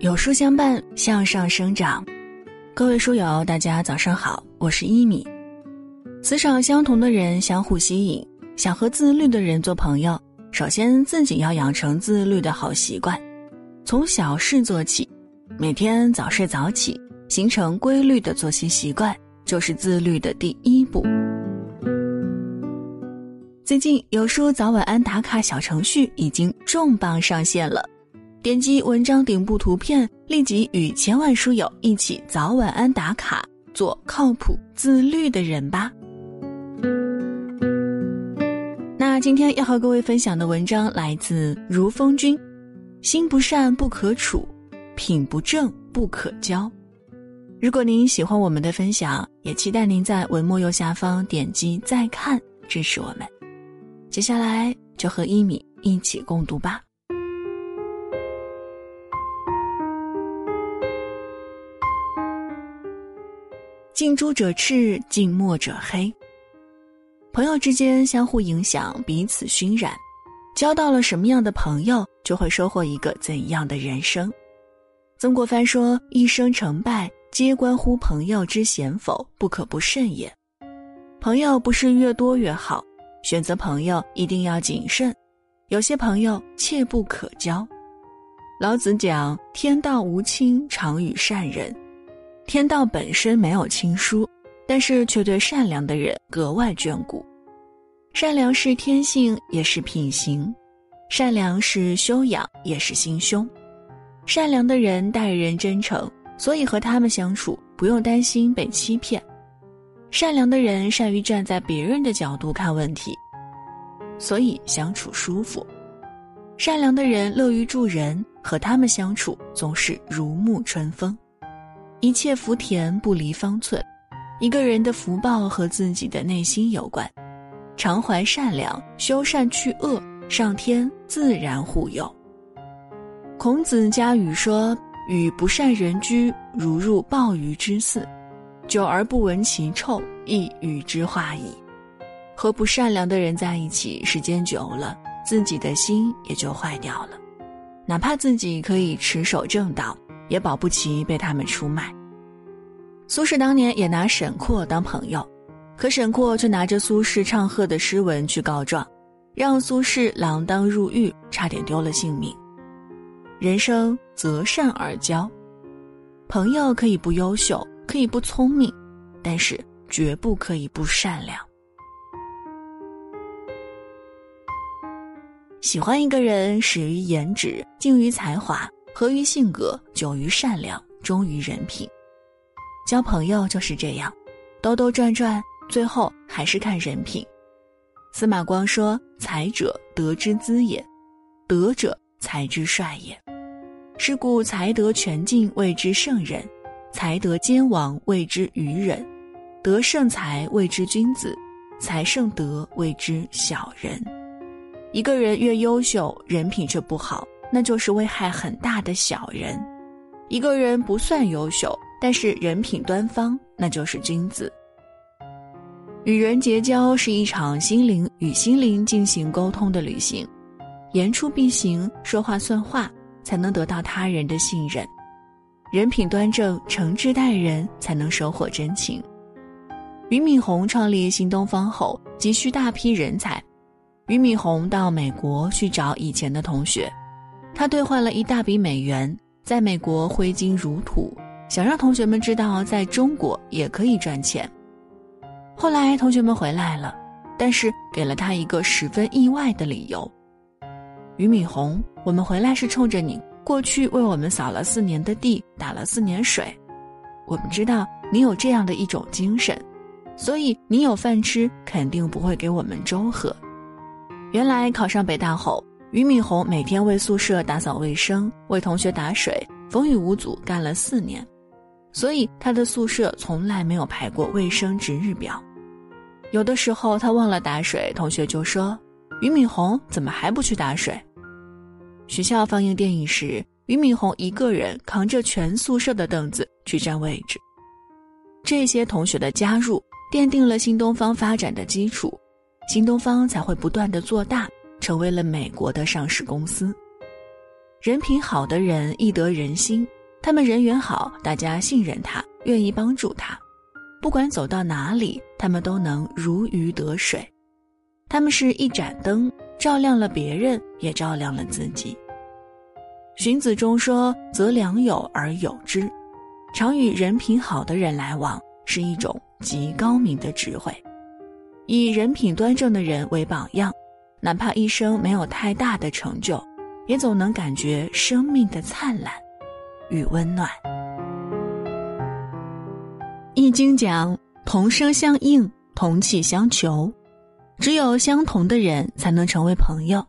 有书相伴，向上生长。各位书友，大家早上好，我是一米。磁场相同的人相互吸引，想和自律的人做朋友，首先自己要养成自律的好习惯，从小事做起，每天早睡早起，形成规律的作息习惯，就是自律的第一步。最近有书早晚安打卡小程序已经重磅上线了。点击文章顶部图片，立即与千万书友一起早晚安打卡，做靠谱自律的人吧。那今天要和各位分享的文章来自如风君，心不善不可处，品不正不可交。如果您喜欢我们的分享，也期待您在文末右下方点击再看支持我们。接下来就和一米一起共读吧。近朱者赤，近墨者黑。朋友之间相互影响，彼此熏染，交到了什么样的朋友，就会收获一个怎样的人生。曾国藩说：“一生成败，皆关乎朋友之贤否，不可不慎也。”朋友不是越多越好，选择朋友一定要谨慎，有些朋友切不可交。老子讲：“天道无亲，常与善人。”天道本身没有亲疏，但是却对善良的人格外眷顾。善良是天性，也是品行；善良是修养，也是心胸。善良的人待人真诚，所以和他们相处不用担心被欺骗。善良的人善于站在别人的角度看问题，所以相处舒服。善良的人乐于助人，和他们相处总是如沐春风。一切福田不离方寸，一个人的福报和自己的内心有关。常怀善良，修善去恶，上天自然护佑。孔子家语说：“与不善人居，如入鲍鱼之肆，久而不闻其臭，亦与之化矣。”和不善良的人在一起，时间久了，自己的心也就坏掉了。哪怕自己可以持守正道。也保不齐被他们出卖。苏轼当年也拿沈括当朋友，可沈括却拿着苏轼唱和的诗文去告状，让苏轼锒铛入狱，差点丢了性命。人生择善而交，朋友可以不优秀，可以不聪明，但是绝不可以不善良。喜欢一个人，始于颜值，敬于才华。合于性格，久于善良，忠于人品。交朋友就是这样，兜兜转转，最后还是看人品。司马光说：“才者，德之资也；德者，才之帅也。是故才德全尽，谓之圣人；才德兼亡，谓之愚人；德胜才，谓之君子；才胜德，谓之小人。”一个人越优秀，人品却不好。那就是危害很大的小人。一个人不算优秀，但是人品端方，那就是君子。与人结交是一场心灵与心灵进行沟通的旅行，言出必行，说话算话，才能得到他人的信任。人品端正，诚挚待人，才能收获真情。俞敏洪创立新东方后，急需大批人才，俞敏洪到美国去找以前的同学。他兑换了一大笔美元，在美国挥金如土，想让同学们知道，在中国也可以赚钱。后来同学们回来了，但是给了他一个十分意外的理由：“俞敏洪，我们回来是冲着你过去为我们扫了四年的地，打了四年水。我们知道你有这样的一种精神，所以你有饭吃，肯定不会给我们粥喝。”原来考上北大后。俞敏洪每天为宿舍打扫卫生，为同学打水，风雨无阻干了四年，所以他的宿舍从来没有排过卫生值日表。有的时候他忘了打水，同学就说：“俞敏洪怎么还不去打水？”学校放映电影时，俞敏洪一个人扛着全宿舍的凳子去占位置。这些同学的加入，奠定了新东方发展的基础，新东方才会不断的做大。成为了美国的上市公司。人品好的人易得人心，他们人缘好，大家信任他，愿意帮助他。不管走到哪里，他们都能如鱼得水。他们是一盏灯，照亮了别人，也照亮了自己。荀子中说：“择良友而友之。”常与人品好的人来往，是一种极高明的智慧。以人品端正的人为榜样，哪怕一生没有太大的成就，也总能感觉生命的灿烂与温暖。易经讲：同声相应，同气相求。只有相同的人才能成为朋友。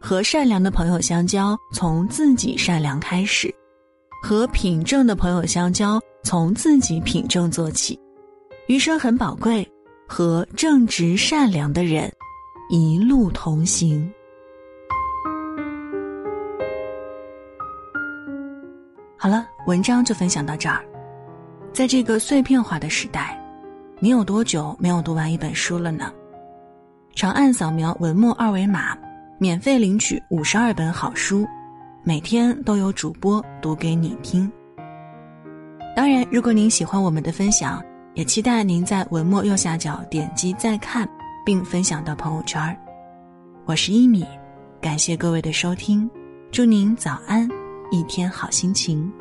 和善良的朋友相交，从自己善良开始；和品正的朋友相交，从自己品正做起。余生很宝贵。和正直善良的人一路同行。好了，文章就分享到这儿。在这个碎片化的时代，你有多久没有读完一本书了呢？长按扫描文末二维码，免费领取五十二本好书，每天都有主播读给你听。当然，如果您喜欢我们的分享。也期待您在文末右下角点击再看，并分享到朋友圈我是一米，感谢各位的收听，祝您早安，一天好心情。